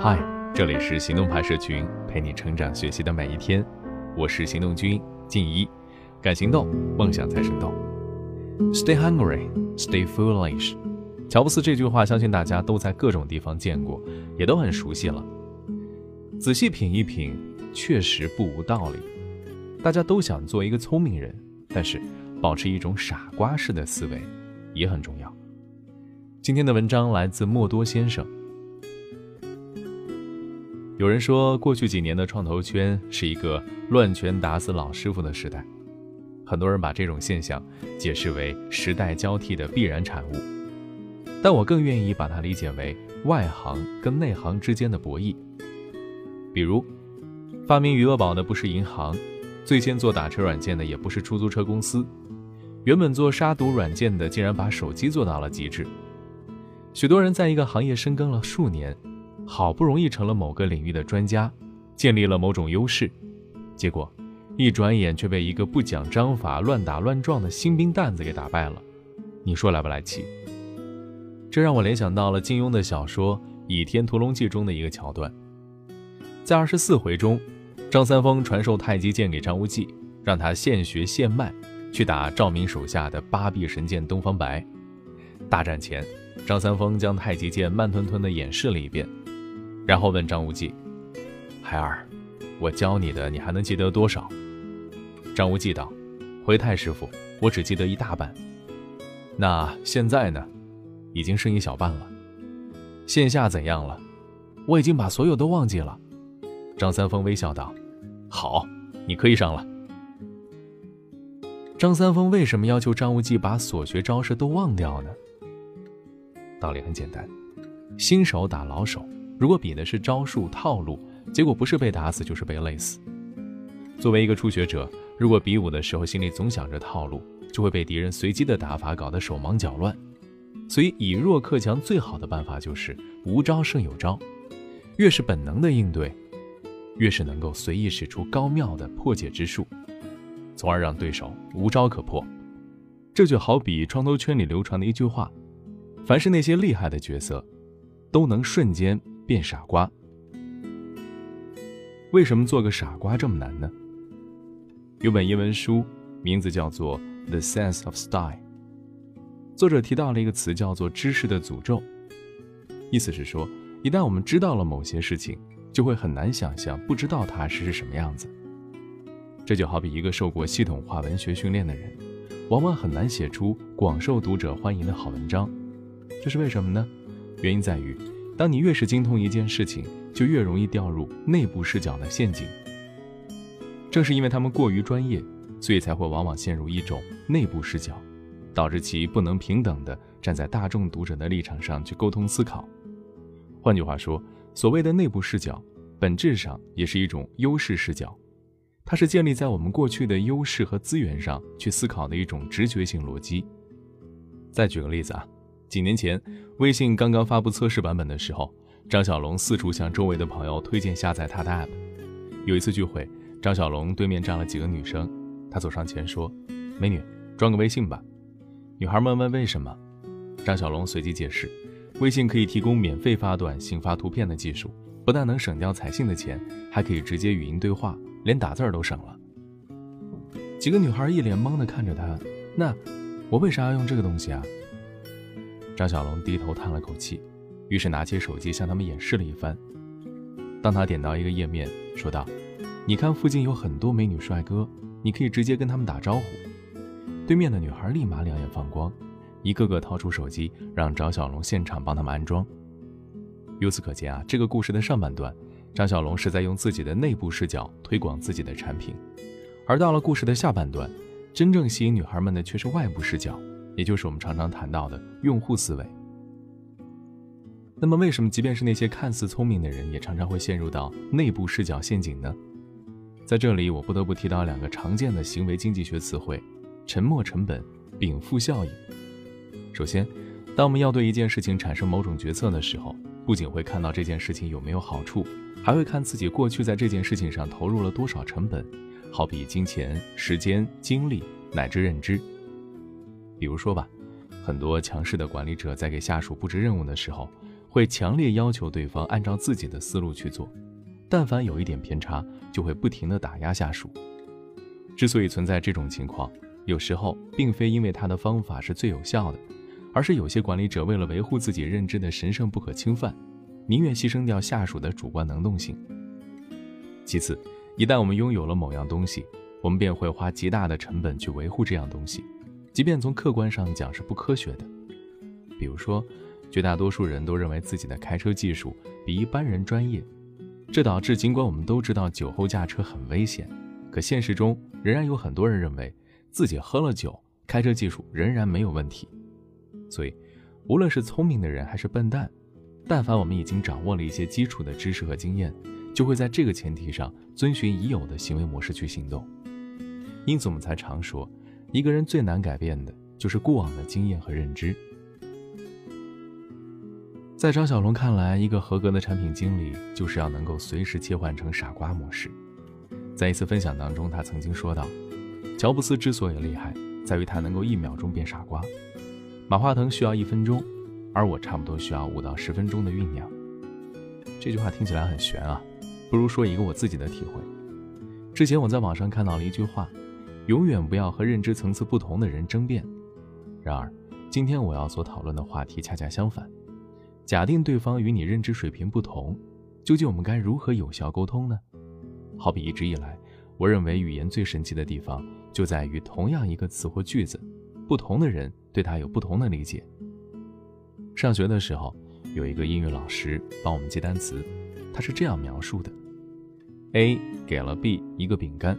嗨，这里是行动派社群，陪你成长学习的每一天。我是行动君静怡，敢行动，梦想才生动。Stay hungry, stay foolish。乔布斯这句话，相信大家都在各种地方见过，也都很熟悉了。仔细品一品，确实不无道理。大家都想做一个聪明人，但是保持一种傻瓜式的思维也很重要。今天的文章来自莫多先生。有人说，过去几年的创投圈是一个乱拳打死老师傅的时代，很多人把这种现象解释为时代交替的必然产物，但我更愿意把它理解为外行跟内行之间的博弈。比如，发明余额宝的不是银行，最先做打车软件的也不是出租车公司，原本做杀毒软件的竟然把手机做到了极致。许多人在一个行业深耕了数年。好不容易成了某个领域的专家，建立了某种优势，结果一转眼却被一个不讲章法、乱打乱撞的新兵蛋子给打败了。你说来不来气？这让我联想到了金庸的小说《倚天屠龙记》中的一个桥段，在二十四回中，张三丰传授太极剑给张无忌，让他现学现卖去打赵敏手下的八臂神剑东方白。大战前，张三丰将太极剑慢吞吞地演示了一遍。然后问张无忌：“孩儿，我教你的，你还能记得多少？”张无忌道：“回太师傅，我只记得一大半。那现在呢？已经剩一小半了。线下怎样了？我已经把所有都忘记了。”张三丰微笑道：“好，你可以上了。”张三丰为什么要求张无忌把所学招式都忘掉呢？道理很简单，新手打老手。如果比的是招数套路，结果不是被打死就是被累死。作为一个初学者，如果比武的时候心里总想着套路，就会被敌人随机的打法搞得手忙脚乱。所以以弱克强最好的办法就是无招胜有招，越是本能的应对，越是能够随意使出高妙的破解之术，从而让对手无招可破。这就好比创投圈里流传的一句话：凡是那些厉害的角色，都能瞬间。变傻瓜？为什么做个傻瓜这么难呢？有本英文书，名字叫做《The Sense of Style》。作者提到了一个词，叫做“知识的诅咒”。意思是说，一旦我们知道了某些事情，就会很难想象不知道它是是什么样子。这就好比一个受过系统化文学训练的人，往往很难写出广受读者欢迎的好文章。这是为什么呢？原因在于。当你越是精通一件事情，就越容易掉入内部视角的陷阱。正是因为他们过于专业，所以才会往往陷入一种内部视角，导致其不能平等地站在大众读者的立场上去沟通思考。换句话说，所谓的内部视角，本质上也是一种优势视角，它是建立在我们过去的优势和资源上去思考的一种直觉性逻辑。再举个例子啊。几年前，微信刚刚发布测试版本的时候，张小龙四处向周围的朋友推荐下载他的 app。有一次聚会，张小龙对面站了几个女生，他走上前说：“美女，装个微信吧。”女孩们问为什么，张小龙随即解释：“微信可以提供免费发短信、发图片的技术，不但能省掉彩信的钱，还可以直接语音对话，连打字儿都省了。”几个女孩一脸懵的看着他，那我为啥要用这个东西啊？张小龙低头叹了口气，于是拿起手机向他们演示了一番。当他点到一个页面，说道：“你看，附近有很多美女帅哥，你可以直接跟他们打招呼。”对面的女孩立马两眼放光，一个个掏出手机，让张小龙现场帮他们安装。由此可见啊，这个故事的上半段，张小龙是在用自己的内部视角推广自己的产品，而到了故事的下半段，真正吸引女孩们的却是外部视角。也就是我们常常谈到的用户思维。那么，为什么即便是那些看似聪明的人，也常常会陷入到内部视角陷阱呢？在这里，我不得不提到两个常见的行为经济学词汇：沉没成本、禀赋效应。首先，当我们要对一件事情产生某种决策的时候，不仅会看到这件事情有没有好处，还会看自己过去在这件事情上投入了多少成本，好比金钱、时间、精力乃至认知。比如说吧，很多强势的管理者在给下属布置任务的时候，会强烈要求对方按照自己的思路去做，但凡有一点偏差，就会不停地打压下属。之所以存在这种情况，有时候并非因为他的方法是最有效的，而是有些管理者为了维护自己认知的神圣不可侵犯，宁愿牺牲掉下属的主观能动性。其次，一旦我们拥有了某样东西，我们便会花极大的成本去维护这样东西，即便从客观上讲是不科学的。比如说，绝大多数人都认为自己的开车技术比一般人专业，这导致尽管我们都知道酒后驾车很危险，可现实中仍然有很多人认为自己喝了酒，开车技术仍然没有问题。所以，无论是聪明的人还是笨蛋，但凡我们已经掌握了一些基础的知识和经验，就会在这个前提上遵循已有的行为模式去行动。因此，我们才常说，一个人最难改变的就是过往的经验和认知。在张小龙看来，一个合格的产品经理就是要能够随时切换成傻瓜模式。在一次分享当中，他曾经说道：“乔布斯之所以厉害，在于他能够一秒钟变傻瓜；马化腾需要一分钟，而我差不多需要五到十分钟的酝酿。”这句话听起来很玄啊，不如说一个我自己的体会。之前我在网上看到了一句话：“永远不要和认知层次不同的人争辩。”然而，今天我要所讨论的话题恰恰相反。假定对方与你认知水平不同，究竟我们该如何有效沟通呢？好比一直以来，我认为语言最神奇的地方就在于同样一个词或句子，不同的人对它有不同的理解。上学的时候，有一个英语老师帮我们记单词，他是这样描述的：A 给了 B 一个饼干，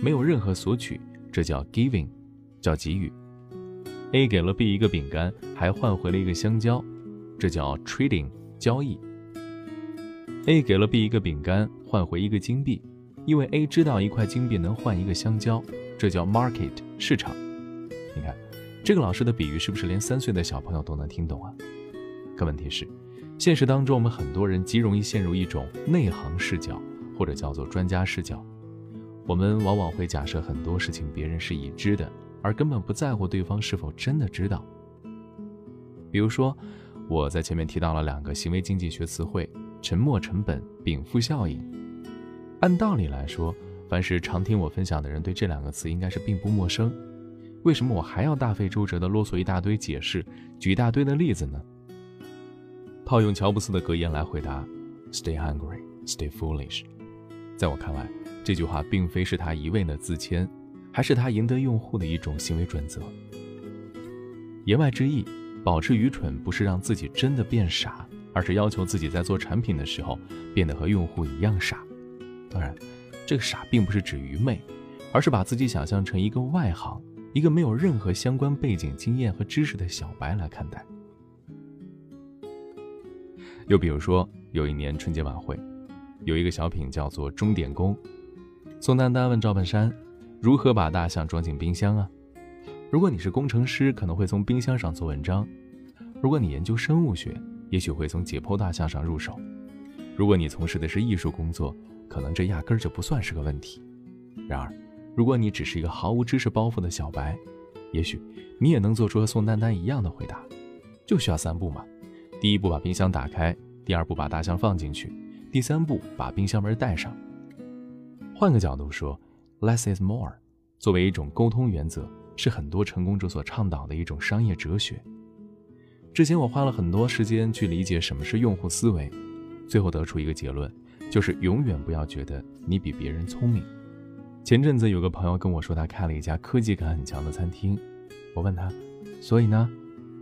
没有任何索取，这叫 giving，叫给予。A 给了 B 一个饼干，还换回了一个香蕉。这叫 trading 交易。A 给了 B 一个饼干，换回一个金币，因为 A 知道一块金币能换一个香蕉，这叫 market 市场。你看，这个老师的比喻是不是连三岁的小朋友都能听懂啊？可问题是，现实当中我们很多人极容易陷入一种内行视角，或者叫做专家视角。我们往往会假设很多事情别人是已知的，而根本不在乎对方是否真的知道。比如说。我在前面提到了两个行为经济学词汇：沉没成本、禀赋效应。按道理来说，凡是常听我分享的人对这两个词应该是并不陌生。为什么我还要大费周折地啰嗦一大堆解释，举一大堆的例子呢？套用乔布斯的格言来回答：“Stay hungry, stay foolish。”在我看来，这句话并非是他一味的自谦，还是他赢得用户的一种行为准则。言外之意。保持愚蠢不是让自己真的变傻，而是要求自己在做产品的时候变得和用户一样傻。当然，这个傻并不是指愚昧，而是把自己想象成一个外行，一个没有任何相关背景经验和知识的小白来看待。又比如说，有一年春节晚会，有一个小品叫做《钟点工》，宋丹丹问赵本山：“如何把大象装进冰箱啊？”如果你是工程师，可能会从冰箱上做文章；如果你研究生物学，也许会从解剖大象上入手；如果你从事的是艺术工作，可能这压根儿就不算是个问题。然而，如果你只是一个毫无知识包袱的小白，也许你也能做出和宋丹丹一样的回答，就需要三步嘛：第一步把冰箱打开，第二步把大象放进去，第三步把冰箱门带上。换个角度说，less is more，作为一种沟通原则。是很多成功者所倡导的一种商业哲学。之前我花了很多时间去理解什么是用户思维，最后得出一个结论，就是永远不要觉得你比别人聪明。前阵子有个朋友跟我说，他开了一家科技感很强的餐厅。我问他，所以呢？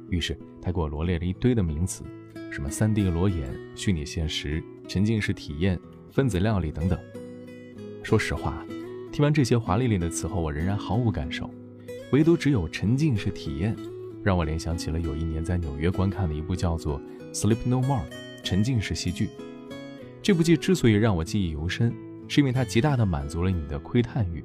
于是他给我罗列了一堆的名词，什么 3D 裸眼、虚拟现实、沉浸式体验、分子料理等等。说实话，听完这些华丽丽的词后，我仍然毫无感受。唯独只有沉浸式体验，让我联想起了有一年在纽约观看的一部叫做《Sleep No More》沉浸式戏剧。这部剧之所以让我记忆犹深，是因为它极大地满足了你的窥探欲。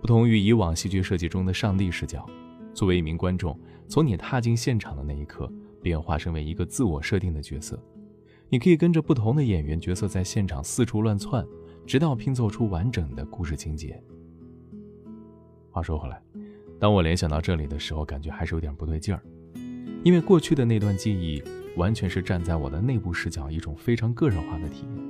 不同于以往戏剧设计中的上帝视角，作为一名观众，从你踏进现场的那一刻，便化身为一个自我设定的角色。你可以跟着不同的演员角色在现场四处乱窜，直到拼凑出完整的故事情节。话说回来，当我联想到这里的时候，感觉还是有点不对劲儿。因为过去的那段记忆完全是站在我的内部视角，一种非常个人化的体验。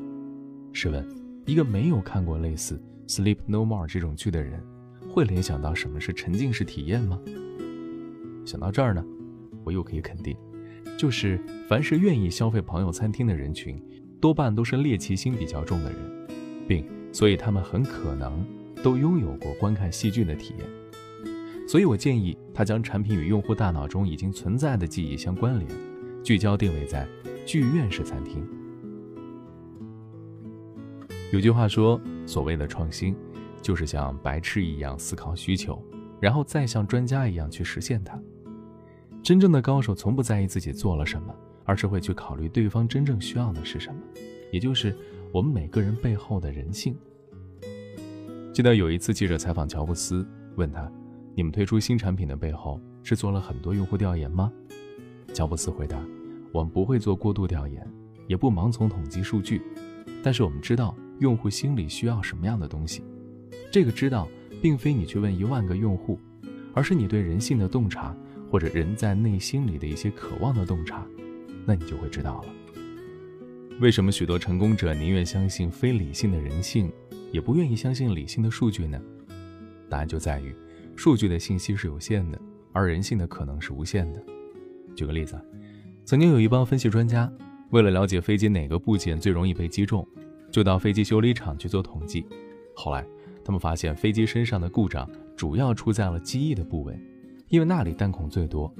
试问，一个没有看过类似《Sleep No More》这种剧的人，会联想到什么是沉浸式体验吗？想到这儿呢，我又可以肯定，就是凡是愿意消费朋友餐厅的人群，多半都是猎奇心比较重的人，并所以他们很可能都拥有过观看戏剧的体验。所以我建议他将产品与用户大脑中已经存在的记忆相关联，聚焦定位在剧院式餐厅。有句话说，所谓的创新，就是像白痴一样思考需求，然后再像专家一样去实现它。真正的高手从不在意自己做了什么，而是会去考虑对方真正需要的是什么，也就是我们每个人背后的人性。记得有一次记者采访乔布斯，问他：“你们推出新产品的背后是做了很多用户调研吗？”乔布斯回答：“我们不会做过度调研，也不盲从统计数据，但是我们知道用户心里需要什么样的东西。这个知道，并非你去问一万个用户，而是你对人性的洞察。”或者人在内心里的一些渴望的洞察，那你就会知道了。为什么许多成功者宁愿相信非理性的人性，也不愿意相信理性的数据呢？答案就在于，数据的信息是有限的，而人性的可能是无限的。举个例子，曾经有一帮分析专家，为了了解飞机哪个部件最容易被击中，就到飞机修理厂去做统计。后来，他们发现飞机身上的故障主要出在了机翼的部位。因为那里弹孔最多，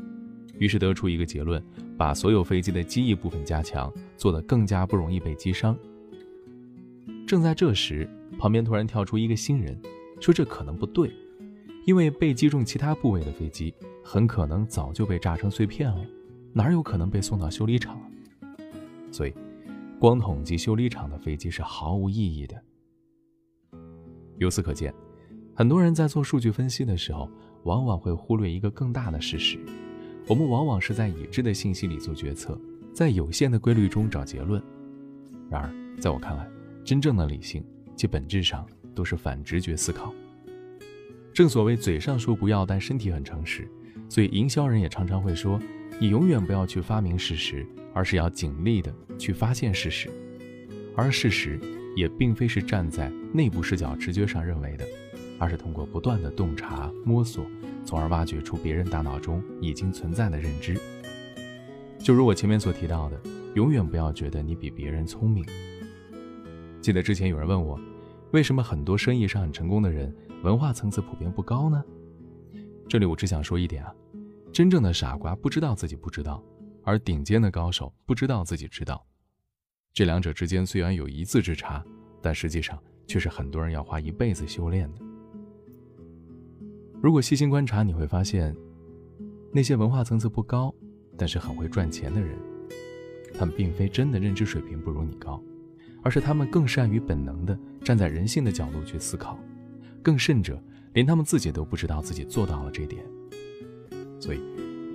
于是得出一个结论：把所有飞机的机翼部分加强，做得更加不容易被击伤。正在这时，旁边突然跳出一个新人，说这可能不对，因为被击中其他部位的飞机很可能早就被炸成碎片了，哪有可能被送到修理厂？所以，光统计修理厂的飞机是毫无意义的。由此可见，很多人在做数据分析的时候。往往会忽略一个更大的事实：我们往往是在已知的信息里做决策，在有限的规律中找结论。然而，在我看来，真正的理性其本质上都是反直觉思考。正所谓嘴上说不要，但身体很诚实，所以营销人也常常会说：你永远不要去发明事实，而是要尽力的去发现事实。而事实也并非是站在内部视角直觉上认为的。而是通过不断的洞察摸索，从而挖掘出别人大脑中已经存在的认知。就如我前面所提到的，永远不要觉得你比别人聪明。记得之前有人问我，为什么很多生意上很成功的人文化层次普遍不高呢？这里我只想说一点啊，真正的傻瓜不知道自己不知道，而顶尖的高手不知道自己知道。这两者之间虽然有一字之差，但实际上却是很多人要花一辈子修炼的。如果细心观察，你会发现，那些文化层次不高，但是很会赚钱的人，他们并非真的认知水平不如你高，而是他们更善于本能的站在人性的角度去思考，更甚者，连他们自己都不知道自己做到了这点。所以，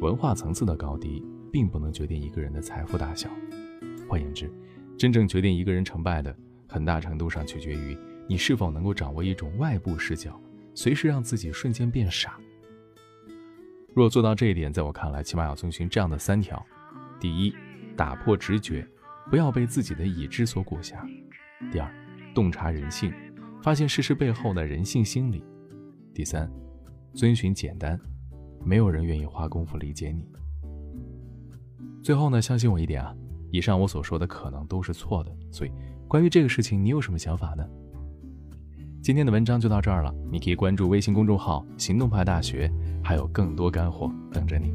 文化层次的高低，并不能决定一个人的财富大小。换言之，真正决定一个人成败的，很大程度上取决于你是否能够掌握一种外部视角。随时让自己瞬间变傻。若做到这一点，在我看来，起码要遵循这样的三条：第一，打破直觉，不要被自己的已知所裹挟；第二，洞察人性，发现事实背后的人性心理；第三，遵循简单，没有人愿意花功夫理解你。最后呢，相信我一点啊，以上我所说的可能都是错的。所以，关于这个事情，你有什么想法呢？今天的文章就到这儿了，你可以关注微信公众号“行动派大学”，还有更多干货等着你。